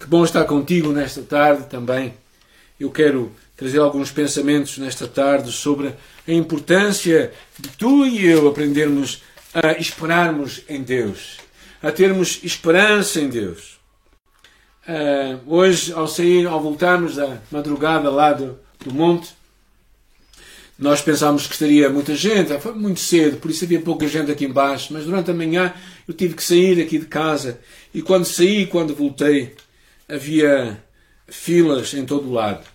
Que bom estar contigo nesta tarde também. Eu quero trazer alguns pensamentos nesta tarde sobre a importância de tu e eu aprendermos a esperarmos em Deus, a termos esperança em Deus. Uh, hoje, ao sair, ao voltarmos da madrugada lá do, do monte, nós pensámos que estaria muita gente, foi muito cedo, por isso havia pouca gente aqui embaixo, mas durante a manhã eu tive que sair aqui de casa e quando saí, quando voltei, havia filas em todo o lado.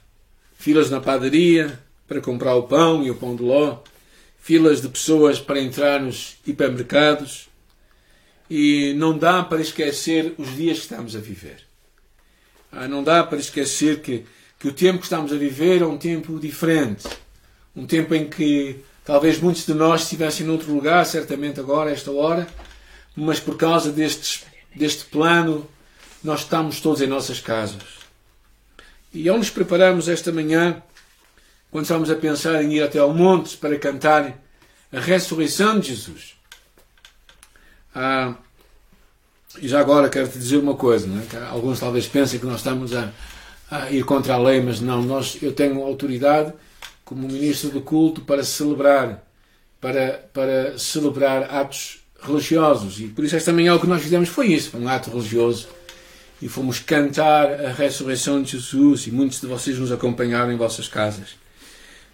Filas na padaria para comprar o pão e o pão de ló, filas de pessoas para entrar nos hipermercados e não dá para esquecer os dias que estamos a viver. Ah, não dá para esquecer que, que o tempo que estamos a viver é um tempo diferente um tempo em que talvez muitos de nós estivessem noutro lugar, certamente agora, esta hora, mas por causa destes, deste plano, nós estamos todos em nossas casas. E ao nos prepararmos esta manhã, quando estamos a pensar em ir até ao monte para cantar a ressurreição de Jesus, ah, e já agora quero te dizer uma coisa, é? alguns talvez pensem que nós estamos a, a, ir contra a lei, mas não, nós, eu tenho autoridade como ministro do culto para celebrar, para, para celebrar atos religiosos. E por isso esta manhã o que nós fizemos foi isso, um ato religioso. E fomos cantar a ressurreição de Jesus e muitos de vocês nos acompanharam em vossas casas.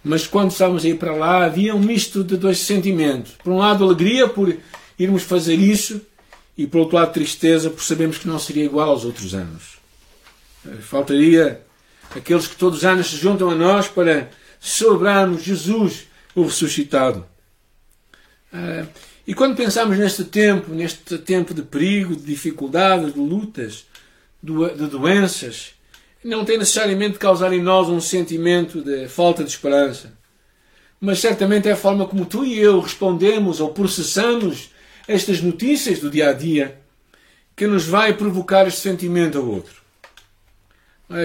Mas quando estávamos a ir para lá havia um misto de dois sentimentos. Por um lado alegria por irmos fazer isso e por outro lado tristeza por sabermos que não seria igual aos outros anos. Faltaria aqueles que todos os anos se juntam a nós para celebrarmos Jesus, o ressuscitado. Ah, e quando pensamos neste tempo, neste tempo de perigo, de dificuldades, de lutas, de doenças, não tem necessariamente de causar em nós um sentimento de falta de esperança. Mas certamente é a forma como tu e eu respondemos ou processamos estas notícias do dia a dia que nos vai provocar este sentimento ao outro.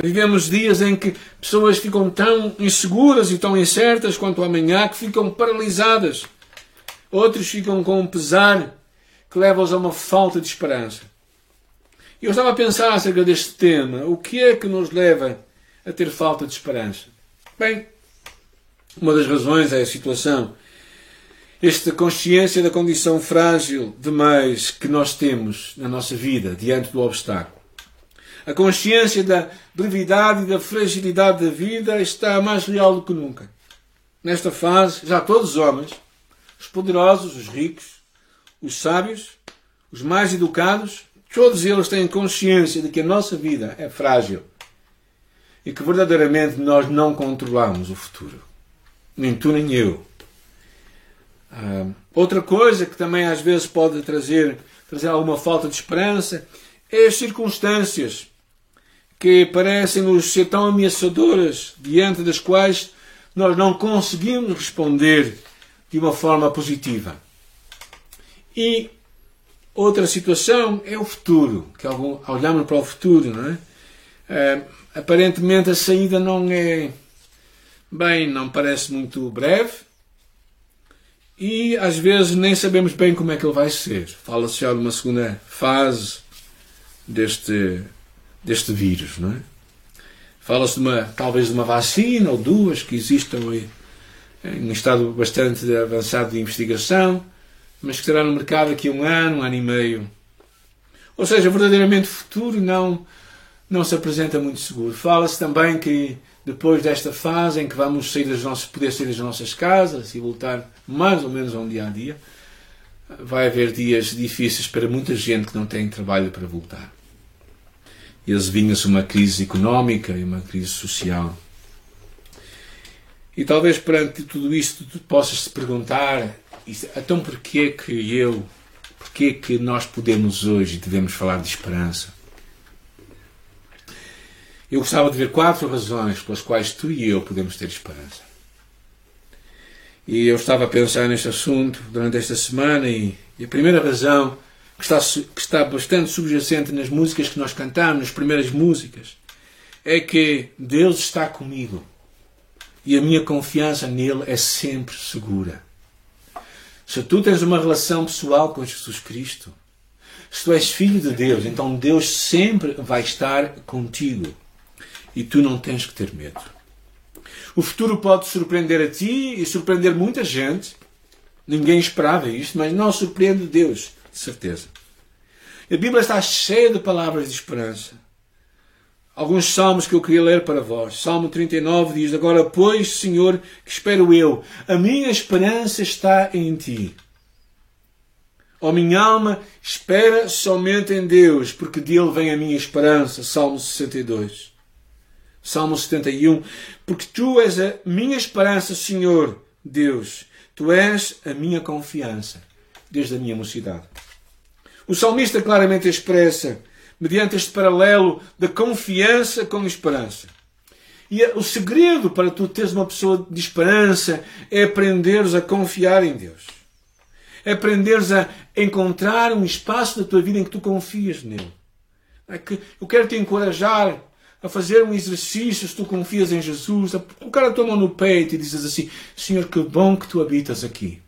Vivemos dias em que pessoas ficam tão inseguras e tão incertas quanto amanhã que ficam paralisadas. Outros ficam com um pesar que leva-os a uma falta de esperança. Eu estava a pensar acerca deste tema. O que é que nos leva a ter falta de esperança? Bem, uma das razões é a situação. Esta consciência da condição frágil demais que nós temos na nossa vida diante do obstáculo. A consciência da brevidade e da fragilidade da vida está mais real do que nunca. Nesta fase, já todos os homens, os poderosos, os ricos, os sábios, os mais educados, todos eles têm consciência de que a nossa vida é frágil e que verdadeiramente nós não controlamos o futuro. Nem tu nem eu. Ah, outra coisa que também às vezes pode trazer, trazer alguma falta de esperança é as circunstâncias que parecem-nos ser tão ameaçadoras, diante das quais nós não conseguimos responder de uma forma positiva. E outra situação é o futuro, que olhamos para o futuro, não é? é? aparentemente a saída não é bem, não parece muito breve e às vezes nem sabemos bem como é que ele vai ser. Fala-se já de uma segunda fase deste deste vírus, não é? Fala-se de uma, talvez de uma vacina ou duas que existam em, em um estado bastante avançado de investigação, mas que estará no mercado aqui um ano, um ano e meio. Ou seja, verdadeiramente o futuro não, não se apresenta muito seguro. Fala-se também que depois desta fase em que vamos sair das nossas, poder sair das nossas casas e voltar mais ou menos a um dia a dia, vai haver dias difíceis para muita gente que não tem trabalho para voltar e adivinha-se uma crise económica e uma crise social. E talvez perante tudo isto tu possas te perguntar, então porquê que eu, porquê que nós podemos hoje devemos falar de esperança? Eu gostava de ver quatro razões pelas quais tu e eu podemos ter esperança. E eu estava a pensar neste assunto durante esta semana e, e a primeira razão que está, que está bastante subjacente nas músicas que nós cantamos, nas primeiras músicas, é que Deus está comigo e a minha confiança nele é sempre segura. Se tu tens uma relação pessoal com Jesus Cristo, se tu és filho de Deus, então Deus sempre vai estar contigo. E tu não tens que ter medo. O futuro pode surpreender a ti e surpreender muita gente. Ninguém esperava isto, mas não surpreende Deus, de certeza. A Bíblia está cheia de palavras de esperança. Alguns salmos que eu queria ler para vós. Salmo 39 diz: Agora, pois, Senhor, que espero eu, a minha esperança está em ti. Ó oh, minha alma, espera somente em Deus, porque dele vem a minha esperança. Salmo 62. Salmo 71. Porque tu és a minha esperança, Senhor Deus. Tu és a minha confiança, desde a minha mocidade. O salmista claramente expressa, mediante este paralelo da confiança com esperança. E o segredo para tu teres uma pessoa de esperança é aprenderes a confiar em Deus aprenderes a encontrar um espaço da tua vida em que tu confias nele. É que eu quero te encorajar a fazer um exercício se tu confias em Jesus, a colocar a tua mão no peito e dizes assim: Senhor, que bom que tu habitas aqui.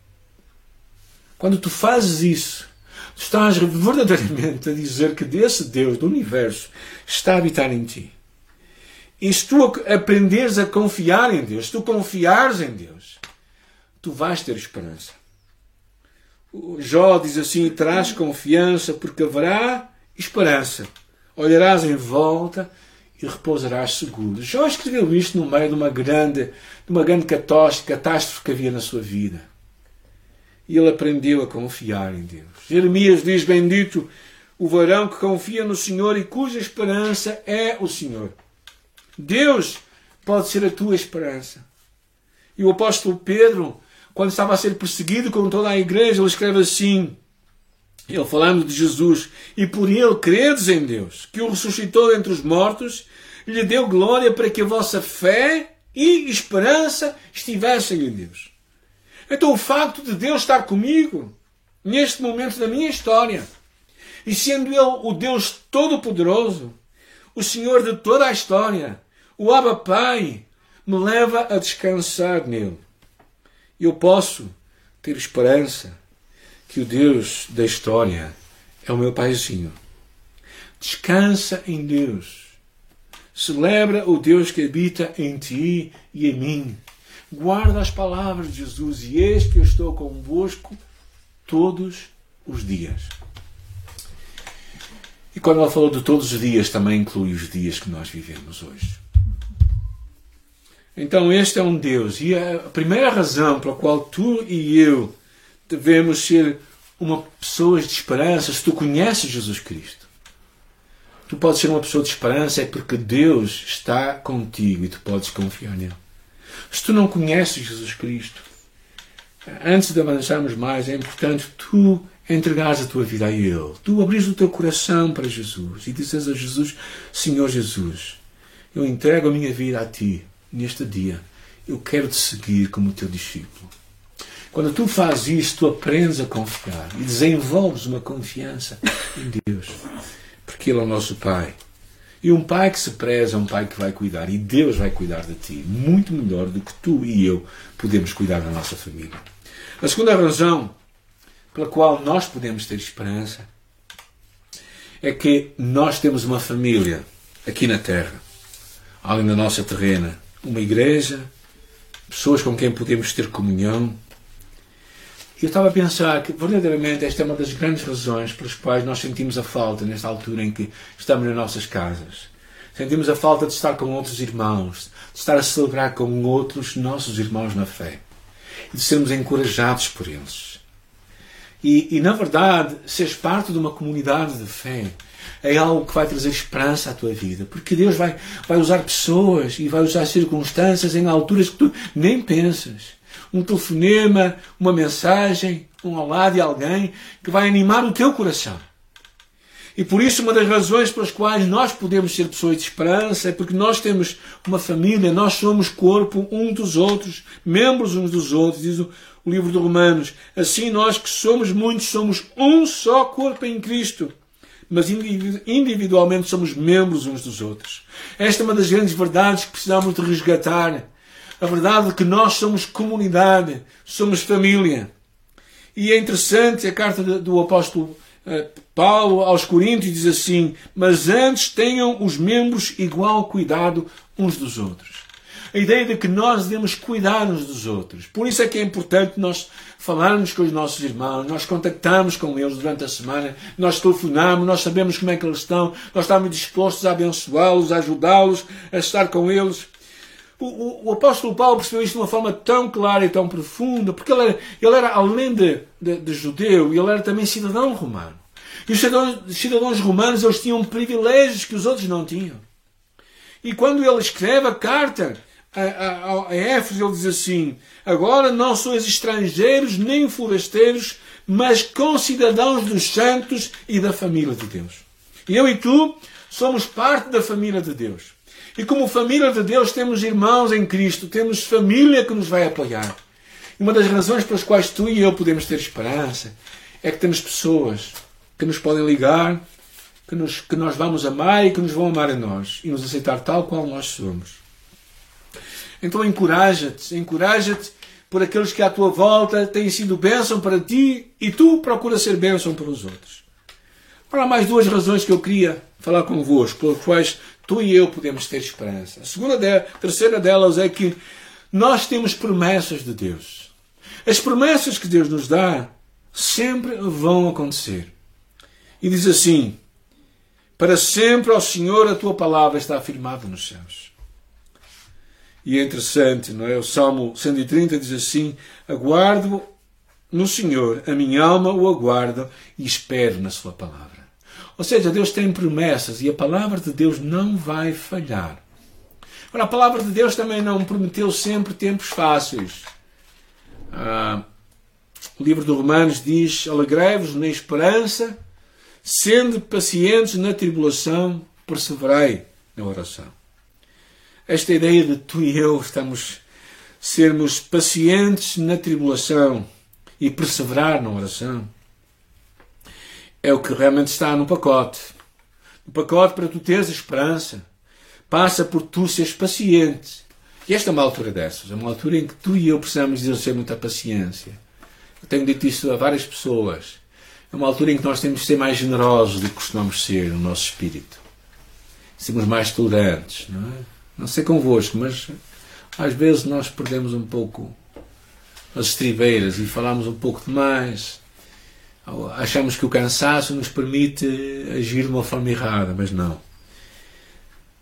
Quando tu fazes isso, estás verdadeiramente a dizer que desse Deus do universo está a habitar em ti. E se tu aprenderes a confiar em Deus, se tu confiares em Deus, tu vais ter esperança. Jó diz assim: traz confiança, porque haverá esperança. Olharás em volta e repousarás seguro. Jó escreveu isto no meio de uma grande, de uma grande catástrofe que havia na sua vida. E ele aprendeu a confiar em Deus. Jeremias diz: Bendito o varão que confia no Senhor e cuja esperança é o Senhor. Deus pode ser a tua esperança. E o apóstolo Pedro quando estava a ser perseguido com toda a igreja, ele escreve assim, ele falando de Jesus, e por ele credes em Deus, que o ressuscitou entre os mortos, lhe deu glória para que a vossa fé e esperança estivessem em Deus. Então o facto de Deus estar comigo, neste momento da minha história, e sendo Ele o Deus Todo-Poderoso, o Senhor de toda a história, o Abba Pai, me leva a descansar nele eu posso ter esperança que o Deus da história é o meu paizinho. Descansa em Deus. Celebra o Deus que habita em ti e em mim. Guarda as palavras de Jesus e eis que eu estou convosco todos os dias. E quando ela falou de todos os dias, também inclui os dias que nós vivemos hoje. Então, este é um Deus. E a primeira razão pela qual tu e eu devemos ser uma pessoa de esperança, se tu conheces Jesus Cristo, tu podes ser uma pessoa de esperança é porque Deus está contigo e tu podes confiar nele. Se tu não conheces Jesus Cristo, antes de avançarmos mais, é importante tu entregares a tua vida a Ele. Tu abris o teu coração para Jesus e dizes a Jesus: Senhor Jesus, eu entrego a minha vida a Ti neste dia, eu quero te seguir como teu discípulo. Quando tu fazes isso, tu aprendes a confiar e desenvolves uma confiança em Deus, porque Ele é o nosso Pai. E um pai que se preza é um pai que vai cuidar, e Deus vai cuidar de ti, muito melhor do que tu e eu podemos cuidar da nossa família. A segunda razão pela qual nós podemos ter esperança é que nós temos uma família aqui na Terra, além da nossa terrena, uma igreja, pessoas com quem podemos ter comunhão. Eu estava a pensar que, verdadeiramente, esta é uma das grandes razões pelas quais nós sentimos a falta, nesta altura em que estamos nas nossas casas. Sentimos a falta de estar com outros irmãos, de estar a celebrar com outros nossos irmãos na fé e de sermos encorajados por eles. E, e na verdade, seres parte de uma comunidade de fé é algo que vai trazer esperança à tua vida. Porque Deus vai, vai usar pessoas e vai usar circunstâncias em alturas que tu nem pensas. Um telefonema, uma mensagem, um olá de alguém que vai animar o teu coração. E por isso, uma das razões pelas quais nós podemos ser pessoas de esperança é porque nós temos uma família, nós somos corpo um dos outros, membros uns dos outros, diz o, o livro de Romanos. Assim, nós que somos muitos, somos um só corpo em Cristo mas individualmente somos membros uns dos outros. Esta é uma das grandes verdades que precisamos de resgatar. A verdade de que nós somos comunidade, somos família. E é interessante a carta do apóstolo Paulo aos Coríntios diz assim: Mas antes tenham os membros igual cuidado uns dos outros. A ideia de que nós devemos cuidar uns dos outros. Por isso é que é importante nós falarmos com os nossos irmãos, nós contactarmos com eles durante a semana, nós telefonamos, nós sabemos como é que eles estão, nós estamos dispostos a abençoá-los, a ajudá-los, a estar com eles. O, o, o, apóstolo Paulo percebeu isto de uma forma tão clara e tão profunda, porque ele era, ele era além de, de, de judeu, ele era também cidadão romano. E os cidadãos, cidadãos romanos eles tinham privilégios que os outros não tinham. E quando ele escreve a carta a, a, a Éfeso, ele diz assim: Agora não sois estrangeiros nem forasteiros, mas concidadãos dos santos e da família de Deus. Eu e tu somos parte da família de Deus. E como família de Deus, temos irmãos em Cristo, temos família que nos vai apoiar. E uma das razões pelas quais tu e eu podemos ter esperança é que temos pessoas que nos podem ligar, que, nos, que nós vamos amar e que nos vão amar a nós e nos aceitar tal qual nós somos. Então encoraja-te, encoraja-te por aqueles que à tua volta têm sido bênção para ti e tu procura ser bênção para os outros. Há mais duas razões que eu queria falar convosco, pelas quais tu e eu podemos ter esperança. A segunda de, a terceira delas é que nós temos promessas de Deus. As promessas que Deus nos dá sempre vão acontecer. E diz assim: Para sempre, ó Senhor, a tua palavra está afirmada nos céus. E é interessante, não é? O Salmo 130 diz assim: Aguardo no Senhor, a minha alma o aguarda e espero na Sua palavra. Ou seja, Deus tem promessas e a palavra de Deus não vai falhar. Ora, a palavra de Deus também não prometeu sempre tempos fáceis. Ah, o livro de Romanos diz: Alegrai-vos na esperança Sendo pacientes na tribulação, perseverai na oração. Esta ideia de tu e eu estamos sermos pacientes na tribulação e perseverar na oração é o que realmente está no pacote. No pacote para tu teres esperança passa por tu seres paciente. E esta é uma altura dessas, é uma altura em que tu e eu precisamos exercer muita paciência. Eu tenho dito isso a várias pessoas. É uma altura em que nós temos de ser mais generosos do que costumamos ser no nosso espírito. Sermos mais tolerantes, não é? Não sei convosco, mas às vezes nós perdemos um pouco as estribeiras e falamos um pouco demais. Achamos que o cansaço nos permite agir de uma forma errada, mas não.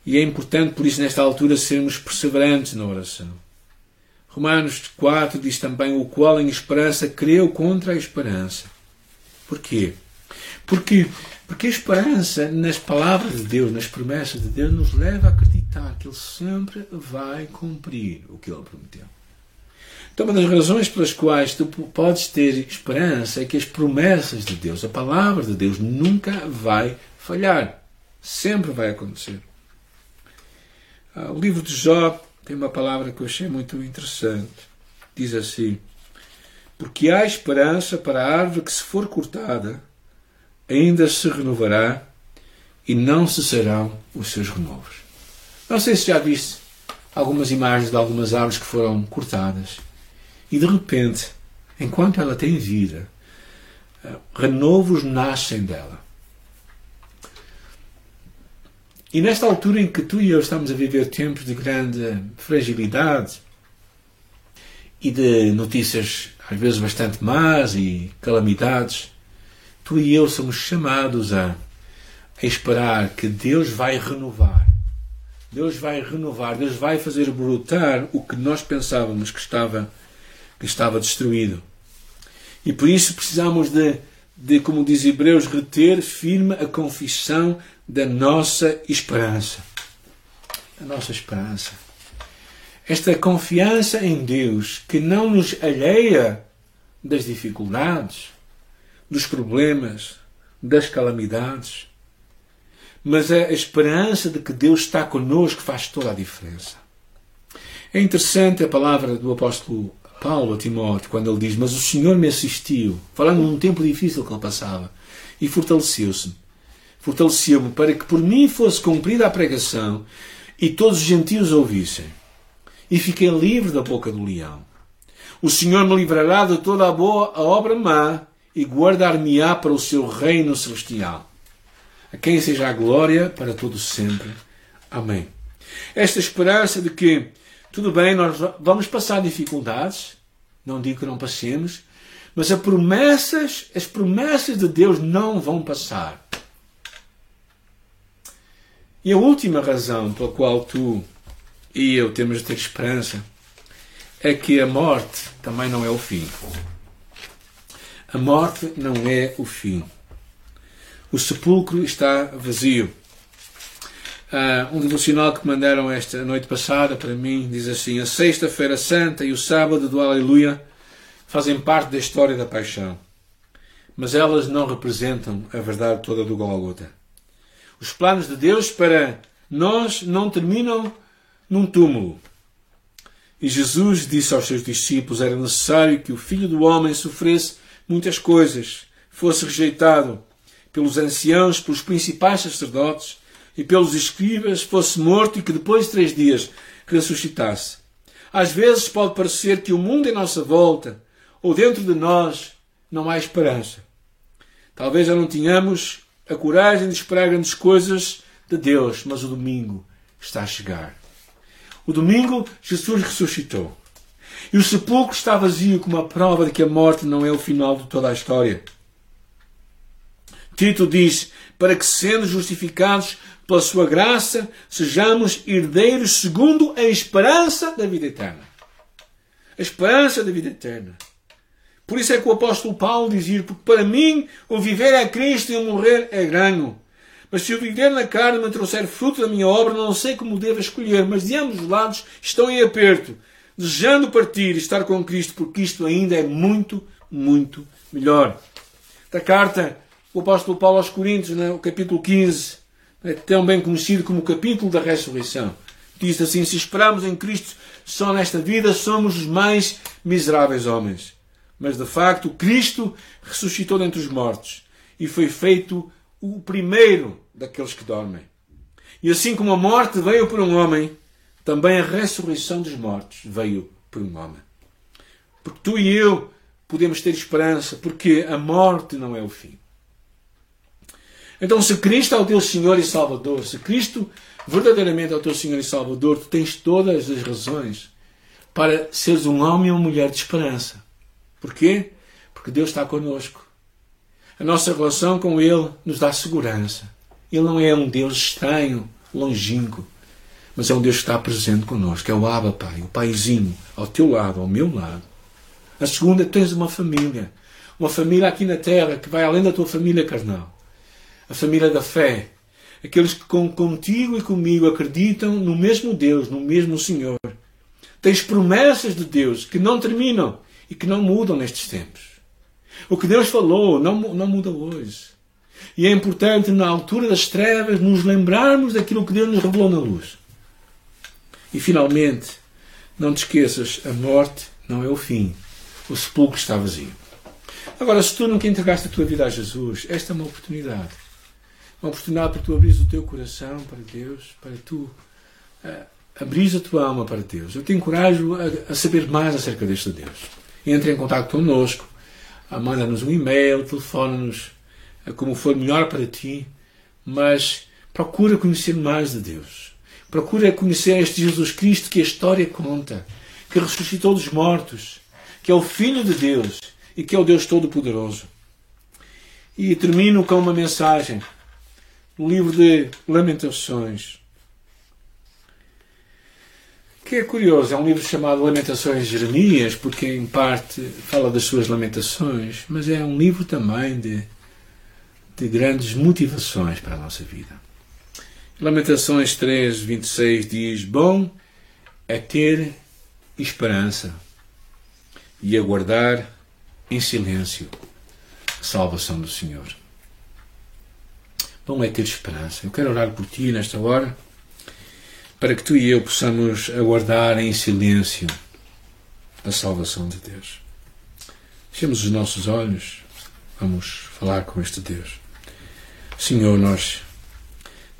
E é importante, por isso, nesta altura, sermos perseverantes na oração. Romanos 4 diz também: O qual em esperança creu contra a esperança Porquê? Porque, porque a esperança nas palavras de Deus, nas promessas de Deus, nos leva a acreditar que Ele sempre vai cumprir o que Ele prometeu. Então, uma das razões pelas quais tu podes ter esperança é que as promessas de Deus, a palavra de Deus, nunca vai falhar. Sempre vai acontecer. Ah, o livro de Jó tem uma palavra que eu achei muito interessante. Diz assim: porque há esperança para a árvore que, se for cortada, ainda se renovará e não cessarão os seus renovos. Não sei se já viste algumas imagens de algumas árvores que foram cortadas e de repente, enquanto ela tem vida, eh, renovos nascem dela. E nesta altura em que tu e eu estamos a viver tempos de grande fragilidade e de notícias às vezes bastante más e calamidades, tu e eu somos chamados a, a esperar que Deus vai renovar. Deus vai renovar, Deus vai fazer brotar o que nós pensávamos que estava, que estava destruído. E por isso precisamos de, de, como diz Hebreus, reter firme a confissão da nossa esperança. A nossa esperança esta confiança em Deus que não nos alheia das dificuldades, dos problemas, das calamidades, mas é a esperança de que Deus está conosco faz toda a diferença. É interessante a palavra do apóstolo Paulo a Timóteo, quando ele diz: Mas o Senhor me assistiu, falando num tempo difícil que ele passava, e fortaleceu-se. Fortaleceu-me para que por mim fosse cumprida a pregação e todos os gentios ouvissem e fiquei livre da boca do leão. O Senhor me livrará de toda a boa a obra má e guardar-me-á para o seu reino celestial. A quem seja a glória para todo sempre. Amém. Esta esperança de que, tudo bem, nós vamos passar dificuldades, não digo que não passemos, mas as promessas, as promessas de Deus não vão passar. E a última razão pela qual tu e eu temos de ter esperança é que a morte também não é o fim. A morte não é o fim. O sepulcro está vazio. Uh, um devocional que mandaram esta noite passada para mim diz assim: A Sexta-feira Santa e o Sábado do Aleluia fazem parte da história da paixão, mas elas não representam a verdade toda do Golgota. Os planos de Deus para nós não terminam num túmulo. E Jesus disse aos seus discípulos: era necessário que o Filho do Homem sofresse muitas coisas, fosse rejeitado pelos anciãos, pelos principais sacerdotes e pelos escribas, fosse morto e que depois de três dias ressuscitasse. Às vezes pode parecer que o mundo em nossa volta ou dentro de nós não há esperança. Talvez já não tenhamos a coragem de esperar grandes coisas de Deus, mas o domingo está a chegar. O domingo, Jesus ressuscitou. E o sepulcro está vazio como a prova de que a morte não é o final de toda a história. Tito diz: para que, sendo justificados pela sua graça, sejamos herdeiros segundo a esperança da vida eterna. A esperança da vida eterna. Por isso é que o apóstolo Paulo dizia: porque para mim o viver é Cristo e o morrer é ganho. Mas se o viver na carne me trouxer fruto da minha obra, não sei como devo escolher, mas de ambos os lados estou em aperto, desejando partir e estar com Cristo, porque isto ainda é muito, muito melhor. Da carta, o apóstolo Paulo aos Coríntios, no né, capítulo 15, é tão bem conhecido como o capítulo da ressurreição. Diz assim: Se esperamos em Cristo só nesta vida, somos os mais miseráveis homens. Mas de facto, Cristo ressuscitou dentre os mortos e foi feito o primeiro daqueles que dormem. E assim como a morte veio por um homem, também a ressurreição dos mortos veio por um homem. Porque tu e eu podemos ter esperança, porque a morte não é o fim. Então, se Cristo é o teu Senhor e Salvador, se Cristo verdadeiramente é o teu Senhor e Salvador, tu tens todas as razões para seres um homem ou mulher de esperança. Porquê? Porque Deus está conosco. A nossa relação com Ele nos dá segurança. Ele não é um Deus estranho, longínquo, mas é um Deus que está presente connosco. É o Abba, Pai, o Paizinho, ao teu lado, ao meu lado. A segunda, tens uma família. Uma família aqui na terra que vai além da tua família carnal. A família da fé. Aqueles que contigo e comigo acreditam no mesmo Deus, no mesmo Senhor. Tens promessas de Deus que não terminam e que não mudam nestes tempos. O que Deus falou não, não muda hoje. E é importante, na altura das trevas, nos lembrarmos daquilo que Deus nos revelou na luz. E finalmente, não te esqueças: a morte não é o fim. O sepulcro está vazio. Agora, se tu nunca entregaste a tua vida a Jesus, esta é uma oportunidade. Uma oportunidade para tu abrir o teu coração para Deus, para tu uh, abrir a tua alma para Deus. Eu te encorajo a, a saber mais acerca deste Deus. Entre em contato connosco manda-nos um e-mail, telefona-nos como for melhor para ti, mas procura conhecer mais de Deus. Procura conhecer este Jesus Cristo que a história conta, que ressuscitou dos mortos, que é o Filho de Deus e que é o Deus Todo-Poderoso. E termino com uma mensagem livro de Lamentações, que é curioso, é um livro chamado Lamentações de Jeremias, porque em parte fala das suas lamentações, mas é um livro também de, de grandes motivações para a nossa vida. Lamentações 3, 26 diz: Bom é ter esperança e aguardar em silêncio a salvação do Senhor. Bom é ter esperança. Eu quero orar por ti nesta hora para que tu e eu possamos aguardar em silêncio a salvação de Deus. Fechemos os nossos olhos, vamos falar com este Deus. Senhor, nós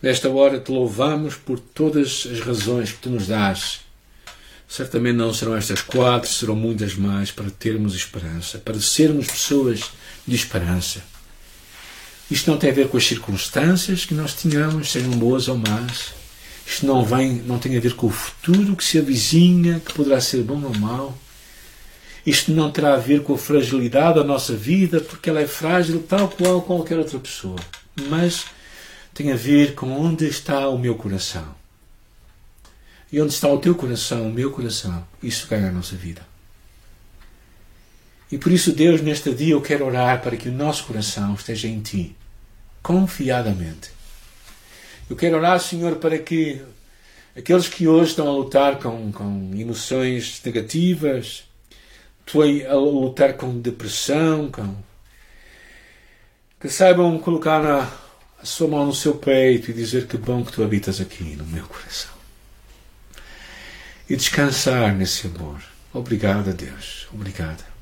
nesta hora te louvamos por todas as razões que tu nos dás certamente não serão estas quatro, serão muitas mais para termos esperança, para sermos pessoas de esperança. Isto não tem a ver com as circunstâncias que nós tenhamos, sejam boas ou más. Isto não, vem, não tem a ver com o futuro que se avizinha, que poderá ser bom ou mau. Isto não terá a ver com a fragilidade da nossa vida, porque ela é frágil tal qual qualquer outra pessoa. Mas tem a ver com onde está o meu coração. E onde está o teu coração, o meu coração, isso ganha a nossa vida. E por isso, Deus, neste dia eu quero orar para que o nosso coração esteja em Ti, confiadamente. Eu quero orar, Senhor, para que aqueles que hoje estão a lutar com, com emoções negativas, estão a lutar com depressão, com... que saibam colocar a, a sua mão no seu peito e dizer que bom que tu habitas aqui no meu coração. E descansar nesse amor. Obrigado Deus. Obrigado.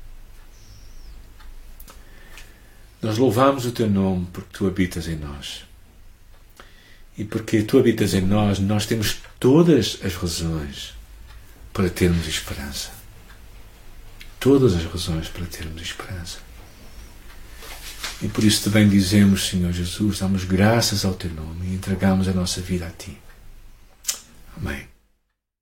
Nós louvamos o teu nome porque tu habitas em nós. E porque tu habitas em nós, nós temos todas as razões para termos esperança. Todas as razões para termos esperança. E por isso também dizemos, Senhor Jesus, damos graças ao teu nome e entregamos a nossa vida a ti. Amém.